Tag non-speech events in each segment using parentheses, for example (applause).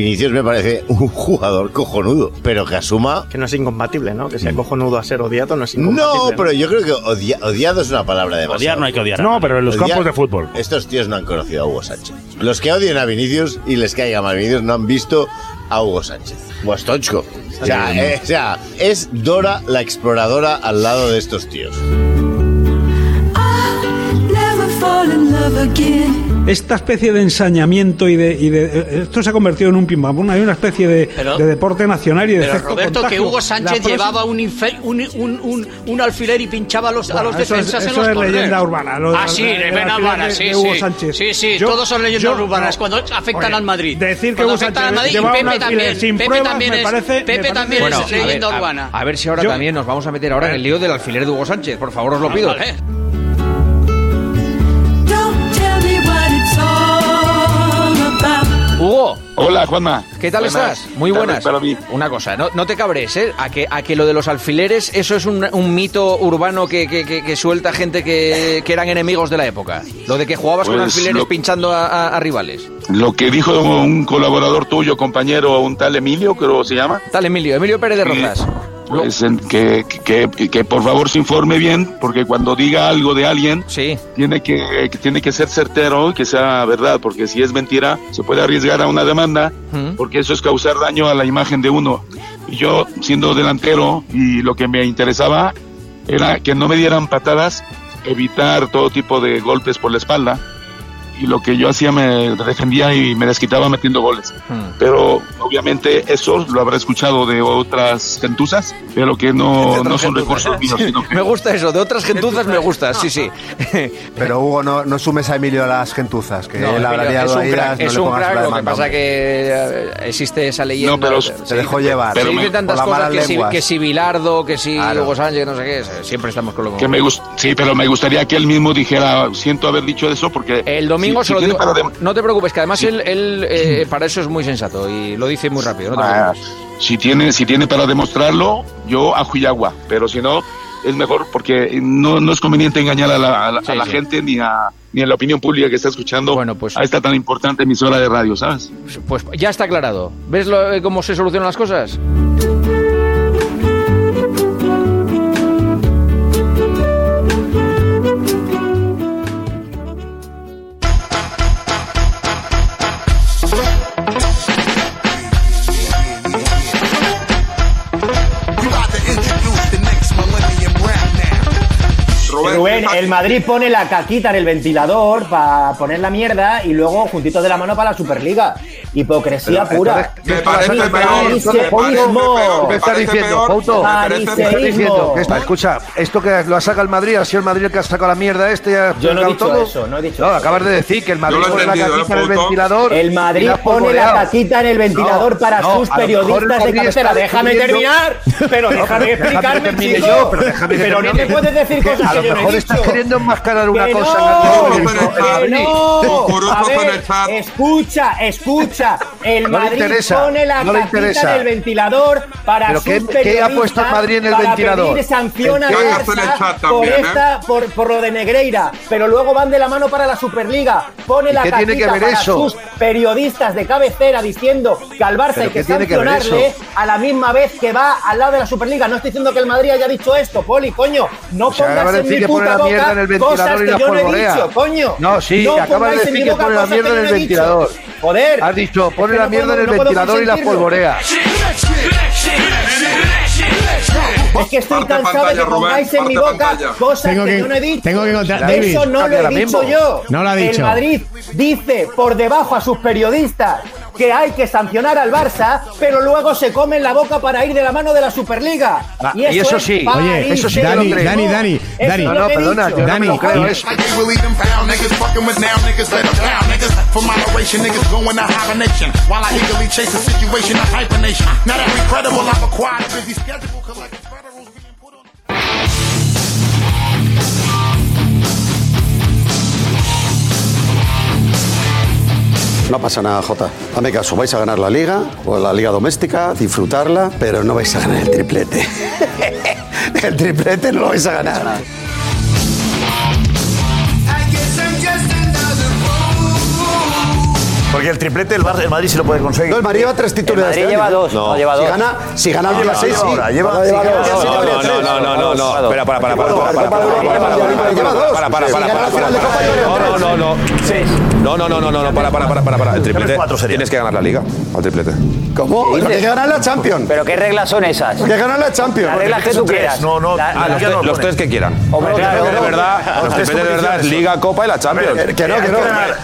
Vinicius me parece (laughs) un jugador cojonudo, pero que asuma... Que no es incompatible, ¿no? Que sea cojonudo a ser odiado no es incompatible. No, pero yo creo que odia- odiado es una palabra de Odiar no hay que odiar. No, pero en los Odiar- campos de fútbol. Estos tíos no han conocido a Hugo Sánchez. Los que odien a Vinicius y les caiga mal Vinicius no han visto a Hugo Sánchez. O a Stoichkov. O sea, eh, o sea, es Dora la exploradora al lado de estos tíos. Esta especie de ensañamiento y de, y de- eh, esto se ha convertido en un pim pam. Hay una especie de, Pero- de deporte nacional y de Pero Roberto, que contagio. Hugo Sánchez próxima- llevaba un, infe- un, un, un, un alfiler y pinchaba a los, a Bueno, los eso es- defensas en eso los es corners. leyenda urbana, lo- ah, sí, alfiler urbana, de- sí, de Hugo sí. Sánchez. Sí, sí, Yo- todos son leyendas yo- urbanas no. cuando afectan Oye, al Madrid. decir que cuando Hugo al Sánchez Madrid, llevaba Pepe un alfiler también, sin Pepe pruebas, también me es, parece- me Pepe parece- también Bueno, es a ver, leyenda a, urbana. a ver si ahora Yo- también nos vamos a meter ahora en el lío del alfiler de Hugo Sánchez. Por favor, os lo pido. Hugo, Hola, Juanma. ¿qué tal Buenas estás? Muy buenas. Para mí. Una cosa, no, no te cabres, ¿eh? A que, a que lo de los alfileres, eso es un, un mito urbano que, que- que- que suelta gente que, que eran enemigos de la época. Lo de que jugabas con Pues alfileres lo- pinchando a, a- a rivales. Lo que dijo un colaborador tuyo, compañero, un tal Emilio, creo que se llama, Tal Emilio, Emilio Pérez de Rozas. Pues que, que, que por favor se informe bien, porque cuando diga algo de alguien, Sí. tiene que, que tiene que ser certero y que sea verdad, porque si es mentira, se puede arriesgar a una demanda, Mm. porque eso es causar daño a la imagen de uno. Y yo, siendo delantero, y lo que me interesaba era que no me dieran patadas, evitar todo tipo de golpes por la espalda. Y lo que yo hacía me defendía y me desquitaba metiendo goles. Mm. Pero obviamente eso lo habrá escuchado de otras gentuzas, pero que no, no son recursos míos, sino que Me gusta eso, de otras gentuzas me gusta, sí, sí. (laughs) Pero Hugo, no, no sumes a Emilio a las gentuzas, que No, él es un ahí crack, las- no es le un crack, lo que pasa hombre. que eh, existe esa leyenda. No, pero- se dejó dice- llevar. Pero dicen me- tantas cosas que si, que si Bilardo, que si Claro. Hugo Sánchez, no sé qué, siempre estamos con lo que me sí, pero me gustaría que él mismo dijera, siento haber dicho eso porque El domingo se lo digo. No te preocupes, que además él, él, eh, para eso es muy sensato y lo dice muy rápido. No Ah, si tiene si tiene para demostrarlo, yo ajo y agua, pero si no es mejor porque no, no es conveniente engañar a la, a la- Sí, a la sí. gente ni a ni a la opinión pública que está escuchando Bueno, pues- a esta tan importante emisora de radio, ¿sabes? Pues ya está aclarado. ¿Ves lo- eh, cómo se solucionan las cosas? El Madrid pone la caquita en el ventilador para poner la mierda y luego juntito de la mano para la Superliga. Hipocresía Pero, pura. Me parece peor, Fariseísmo. me parece peor, ¿Qué estás diciendo, Couto? Fariseísmo. ¿Qué estás diciendo? ¿Qué está- Escucha, esto que lo ha sacado el Madrid, ha sido el Madrid el que ha sacado la mierda este. Yo no he dicho todo. eso, no he dicho No, eso. acabas de decir que el Madrid pone la caquita en ¿eh, el ventilador. El Madrid pone la caquita en el ventilador para sus periodistas de cabecera. Déjame terminar, pero déjame explicarme, chico. yo, pero no me puedes decir Que cosas que yo no he dicho. Estás queriendo enmascarar una Que cosa no, en la que televisión. no. A ver, escucha, escucha. El No Madrid interesa, pone la no le cajita interesa. en el ventilador para ¿Pero sus qué- qué ha periodistas, puesto el Madrid en el para ventilador? pedir sanción ¿El al qué? Barça por, también, ¿eh? esta, por, por lo de Negreira, pero luego van de la mano para la Superliga. Pone ¿Y la tiene que ver para eso? sus periodistas de cabecera diciendo que al Barça ¿Pero hay que qué tiene que ver sancionarle eso? a la misma vez que va al lado de la Superliga. No estoy diciendo que el Madrid haya dicho esto, Poli, coño. No O sea, pongas acaba en decir mi que puta boca en el cosas que la yo no he dicho, coño. No, sí, no acabas de decir que boca pone la cosas mierda que en yo el no he dicho. ventilador. Joder. Has dicho, pone la no mierda puedo- en el ventilador y la polvorea. Es que estoy Parte cansado de que Rubén, pongáis en mi boca pantalla. cosas Tengo que, que- yo no he dicho. tengo que contar- David, Eso no lo he dicho mismo. yo. No lo ha dicho. El Madrid dice por debajo a sus periodistas que hay que sancionar al Barça, pero luego se comen la boca para ir de la mano de la Superliga. Ah, y eso es sí. Oye, eso sí Dani. Dani, Dani, Dani. es No, no, perdona, yo no me lo Dani, creo eso. While I eagerly chase situation of hyphenation. Credible, I've acquired a busy schedule collecting No pasa nada, Jota. Dame caso, vais a ganar la liga o la liga doméstica, disfrutarla, pero no vais a ganar el triplete. (laughs) el triplete no lo vais a ganar. Porque el triplete el, Bar- el Madrid sí lo puede conseguir. No, el Madrid lleva tres títulos Madrid este lleva año. dos, no, lleva si dos. Gana, si gana el día Lleva, 6, lleva sí. lleva- Si el lleva dos. seis, No, lleva no, no, no, no, no. Espera, para, para, para, para, para, para, para, Lleva dos. para, Si lleva No, no, no, no. No, no, no, no, no, no, para, para, para, para, para. El triplete. Tienes que ganar la liga al triplete. ¿Cómo? Hay que ganar la Champions. ¿Pero qué reglas son esas? Que ganar la Champions. Las reglas que tú quieras. No, no, Ah, los, no tres- que quieran. Hombre, claro, de no. verdad, Ah, los tres tripletes de verdad es. Liga, Copa y la Champions. Que no, que no.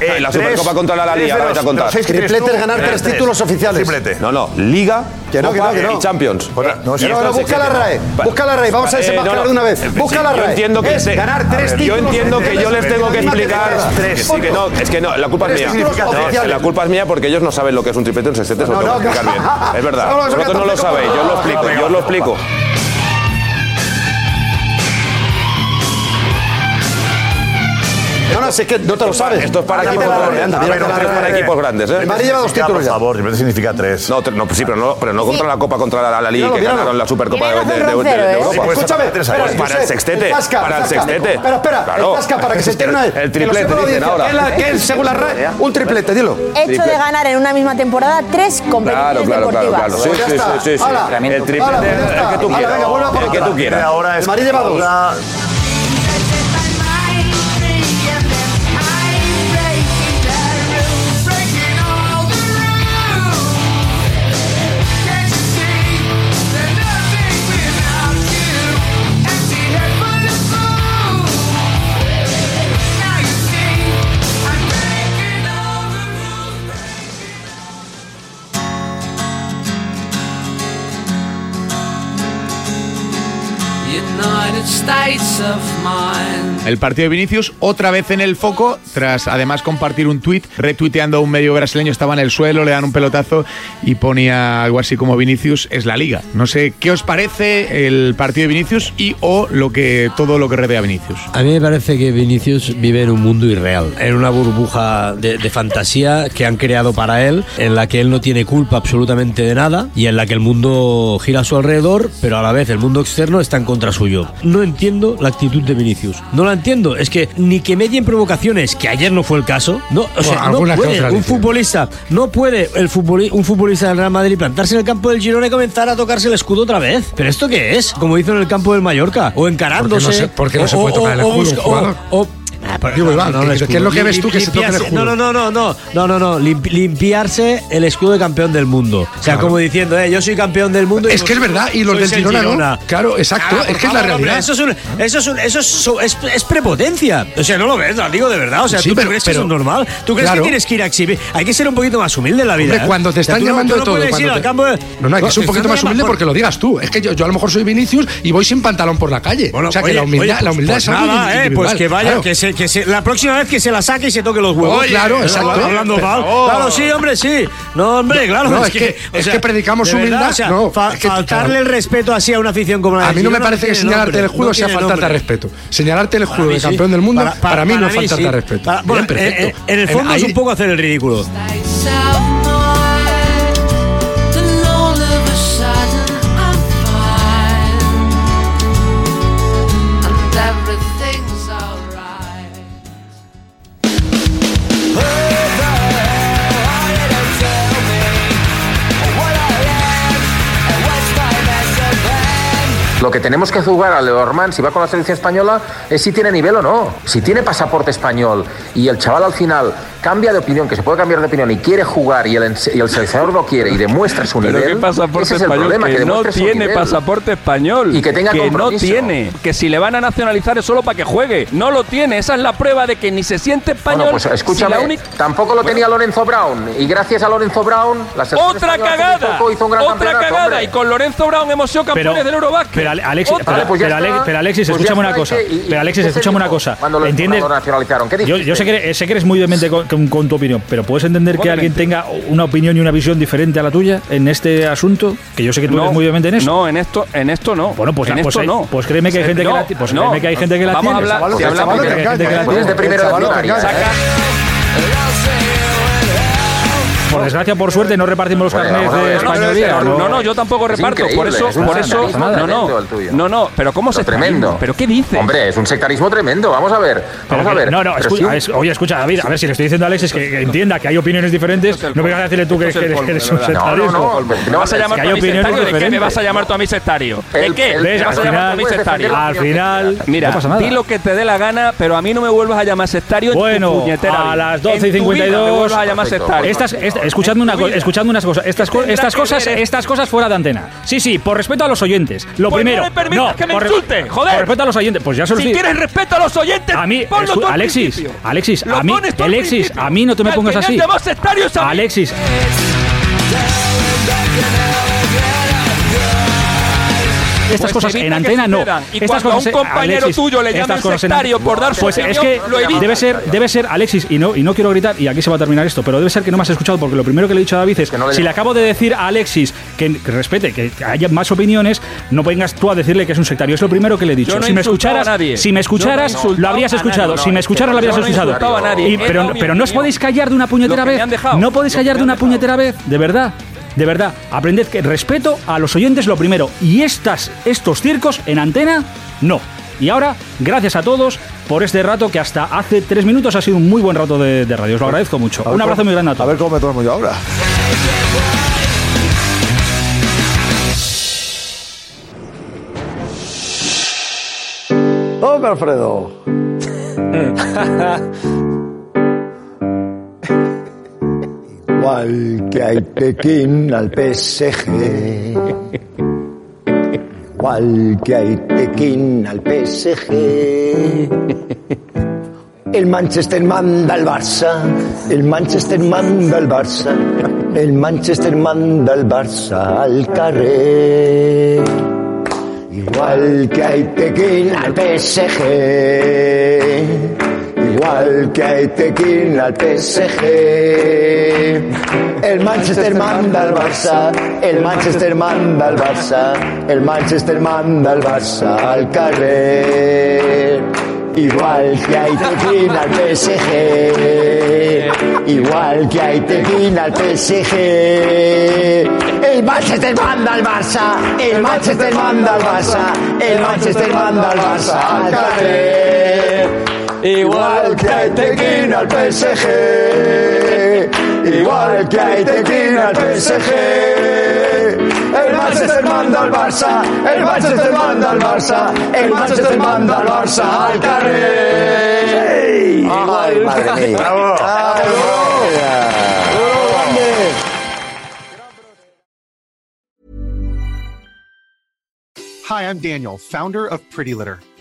Eh, La Supercopa contra la Liga, a contar. Triplete es ganar tres tres. títulos oficiales. Triplete. No, no, Liga, Que no, que no, que no. y Champions. No, no, no, busca la RAE. Busca la RAE. Vamos a Eh, desenmascarar no, no. de una vez. Busca la Yo RAE. entiendo que Es ganar tres ver, Yo títulos entiendo que yo les tengo que explicar. Tres. Sí, que no, es que no, la culpa es mía. la culpa es mía porque ellos no saben lo que es un triplete, un sextete, se lo No, tengo que no, explicar bien. Es verdad. (laughs) Vosotros no lo sabéis, yo os lo explico, yo os lo explico. No, no, es que no te lo sabes. Esto es para equipos grandes. Anda, es para equipos grandes, ¿eh? El Madrid lleva dos títulos Por favor, triplete significa tres. No, sí, pero no, pero no contra la Copa, contra la, la Liga, que ganaron la Supercopa de, de ¿eh? Europa. Sí, escúchame, Pues para el sextete, para el sextete. Espera, espera, el para que se entere una vez. El triplete dicen ahora. ¿Qué es la- ¿Qué es, (laughs) según la RAE? Un triplete, dilo. Hecho de ganar en una misma temporada tres competiciones Claro, claro, claro, deportivas. claro. Sí, Pues sí, sí, sí. El triplete, pues el que tú quieras. El que tú quieras. Ahora El Madrid lleva dos. Of Mind. El partido de Vinicius otra vez en el foco, tras además compartir un tuit, retuiteando a un medio brasileño, estaba en el suelo, le dan un pelotazo y ponía algo así como Vinicius es la liga. No sé qué os parece el partido de Vinicius y o lo que todo lo que rodea a Vinicius. A mí me parece que Vinicius vive en un mundo irreal, en una burbuja de, fantasía que han creado para él, en la que él no tiene culpa absolutamente de nada y en la que el mundo gira a su alrededor, pero a la vez el mundo externo está en contra suyo. No entiendo la actitud de Vinicius. No entiendo. Es que ni que medien provocaciones, que ayer no fue el caso. No, o sea, no puede un futbolista, no puede el futboli- un futbolista del Real Madrid plantarse en el campo del Girona y comenzar a tocarse el escudo otra vez. ¿Pero esto qué es? Como hizo en el campo del Mallorca. O encarándose. Porque no se- porque no o- se puede o- tocar el escudo o- pero Digo, no, Iván, no, ¿qué- qué es lo que ves tú que se toca el escudo? No, no, no, no, no, no, no, limpi- limpiarse el escudo de campeón del mundo. O sea, Claro. como diciendo, eh, yo soy campeón del mundo. y Es que es verdad, y los del el Girona, ¿no? Claro, exacto, Ah, es que es la favor, hombre, realidad. Eso es, un- eso es, un- eso es, so- es, es prepotencia. O sea, no lo ves, lo digo de verdad. O sea, Sí, ¿tú, pero- crees que pero- eso es normal? ¿Tú crees claro. que tienes que ir a exhibir? Hay que ser un poquito más humilde en la vida. Hombre, ¿eh? cuando te O sea, están tú no- llamando tú no todo. No, no, hay que ser un poquito más humilde porque lo digas tú. Es que yo, a lo mejor soy Vinicius y voy sin pantalón por la calle. o sea, que la humildad, la pues- pues es algo eh, pues que vaya, que, se, que se, la próxima vez que se la saque y se toque los huevos. Claro, exacto. Hablando mal. Claro, sí, hombre, sí. No, hombre, claro. No, es que- es que predicamos de verdad, humildad, o sea, no, fa- es que- faltarle claro. el respeto así a una afición como la A del mí no me parece que señalarte nombre, el no sea faltarte nombre. respeto. Señalarte el mí de sí. campeón del mundo, Para- para, para- mí no es faltarte sí. respeto. Para- bueno, Bien, perfecto. en, en el fondo es Ahí- un poco hacer el ridículo. Que tenemos que jugar a Leormand, si va con la selección española, es si tiene nivel o no. Si tiene pasaporte español y el chaval al final cambia de opinión, que se puede cambiar de opinión y quiere jugar y el, y el seleccionador lo quiere y demuestra su Pero nivel, qué pasaporte ese es el español, problema, que, que no tiene pasaporte español. Y que tenga no compromiso. tiene. Que si le van a nacionalizar es solo para que juegue. No lo tiene. Esa es la prueba de que ni se siente español. Bueno, pues escúchame, si la única- tampoco lo tenía Lorenzo Brown y gracias a Lorenzo Brown la selección Otra cagada. hizo un gran Otra cagada. hombre. Y con Lorenzo Brown hemos sido campeones Pero- del Eurobasket. Pero Alexis, pero, pues pero Ale- está. pero Alexis, Pues escúchame una cosa. ¿y qué? ¿Y- Pero y Alexis, se escúchame una cosa. cuando lo- ¿Entiendes? Yo, sé que eres, sé que eres muy demente con, con- con tu opinión, pero ¿puedes entender que ¿Cómo alguien tenga una opinión y una visión diferente a la tuya en este asunto? Que yo sé que tú No, eres muy demente en eso. No, en esto, en esto no. Bueno, pues, en pues, esto hay- no. pues créeme que hay gente que la pues créeme que hay gente que la Vamos tiene. a hablar, si hablamos de Pues primero de primaria. Por desgracia, por suerte, no repartimos los carnets de españolía. No, no, yo tampoco reparto. Por eso, por eso, no, no, no, no, pero ¿cómo se tremendo. ¿Pero qué dices? Hombre, es un sectarismo tremendo. Vamos a ver. Vamos a ver. No, no, escucha, oye, escucha, David, a ver si le estoy diciendo a Alexis que, que entienda que hay opiniones diferentes. No vengas a decirle tú que, eres un verdad. sectarismo. No, no, no, ¿Me vas a llamar que tú hay a opiniones sectario? ¿De qué me vas a llamar tú a mí sectario? ¿De El- qué? el- ¿Me al vas a llamar tú a mí final- sectario? Al final, Mira, no pasa nada. di lo que te dé la gana, pero a mí no me vuelvas a llamar sectario en tu Bueno, puñetera a las 12 y En tu vida me 52. vuelvas a llamar Perfecto. sectario. Estas, esta- escuchadme una, escuchadme unas cosas. Estas, co- estas cosas, estas cosas fuera de antena. Sí, sí, por respeto a los oyentes. Lo Pues no primero. le permitas que me por insulte, joder. Por respeto a los oyentes. Pues ya se lo Si quieres respeto a los oyentes, A mí, ponlo tú al Alexis. Alexis, a mí, Alexis, a mí no te me pongas me así. Alexis, estas Pues cosas en que antena no. Y estas cuando a un cosas, compañero Alexis, tuyo le cosas en- sectario por dar su Pues es opinión, que lo evita. debe ser, debe ser, Alexis, y no, y no quiero gritar, y aquí se va a terminar esto, pero debe ser que no me has escuchado, porque lo primero que le he dicho a David es, no le si le acabo de decir a Alexis que, que respete, que haya más opiniones, no vengas tú a decirle que es un sectario. Es lo primero que le he dicho. Yo no he si me escucharas, a nadie. si me escucharas, no lo habrías escuchado. si me escucharas, lo habrías escuchado. pero, no os podéis callar de una puñetera que vez. No podéis que callar de una puñetera vez, de verdad. De verdad, aprended que respeto a los oyentes lo primero. Y estas, estos circos en antena, no. Y ahora, gracias a todos por este rato que hasta hace tres minutos ha sido un muy buen rato de, de radio. Os lo agradezco mucho. Un abrazo cómo- muy grande a todos. A ver cómo me tomo yo ahora. Hombre, Alfredo. (laughs) Igual que hay Tequín al PSG. Igual que hay Tequín al PSG. El Manchester manda al Barça. El Manchester manda al Barça. El Manchester manda al Barça al carrer. Igual que hay Tequín al PSG. Igual que hay Tequín al PSG. El Manchester manda al Barça. El Manchester manda al Barça. El Manchester manda al Barça al carrer. Igual que hay Tequín al PSG. Igual que hay Tequín al PSG. El Manchester manda al Barça. El Manchester manda al Barça. El Manchester manda al Barça al carrer. Igual que hay Tequín al PSG. Igual que hay Tequín al PSG. El Manchester manda al Barça, el Manchester manda al Barça, el Manchester manda al Barça al carrer. Ay, madre mía. Bravo. Hi, I'm Daniel, founder of Pretty Litter.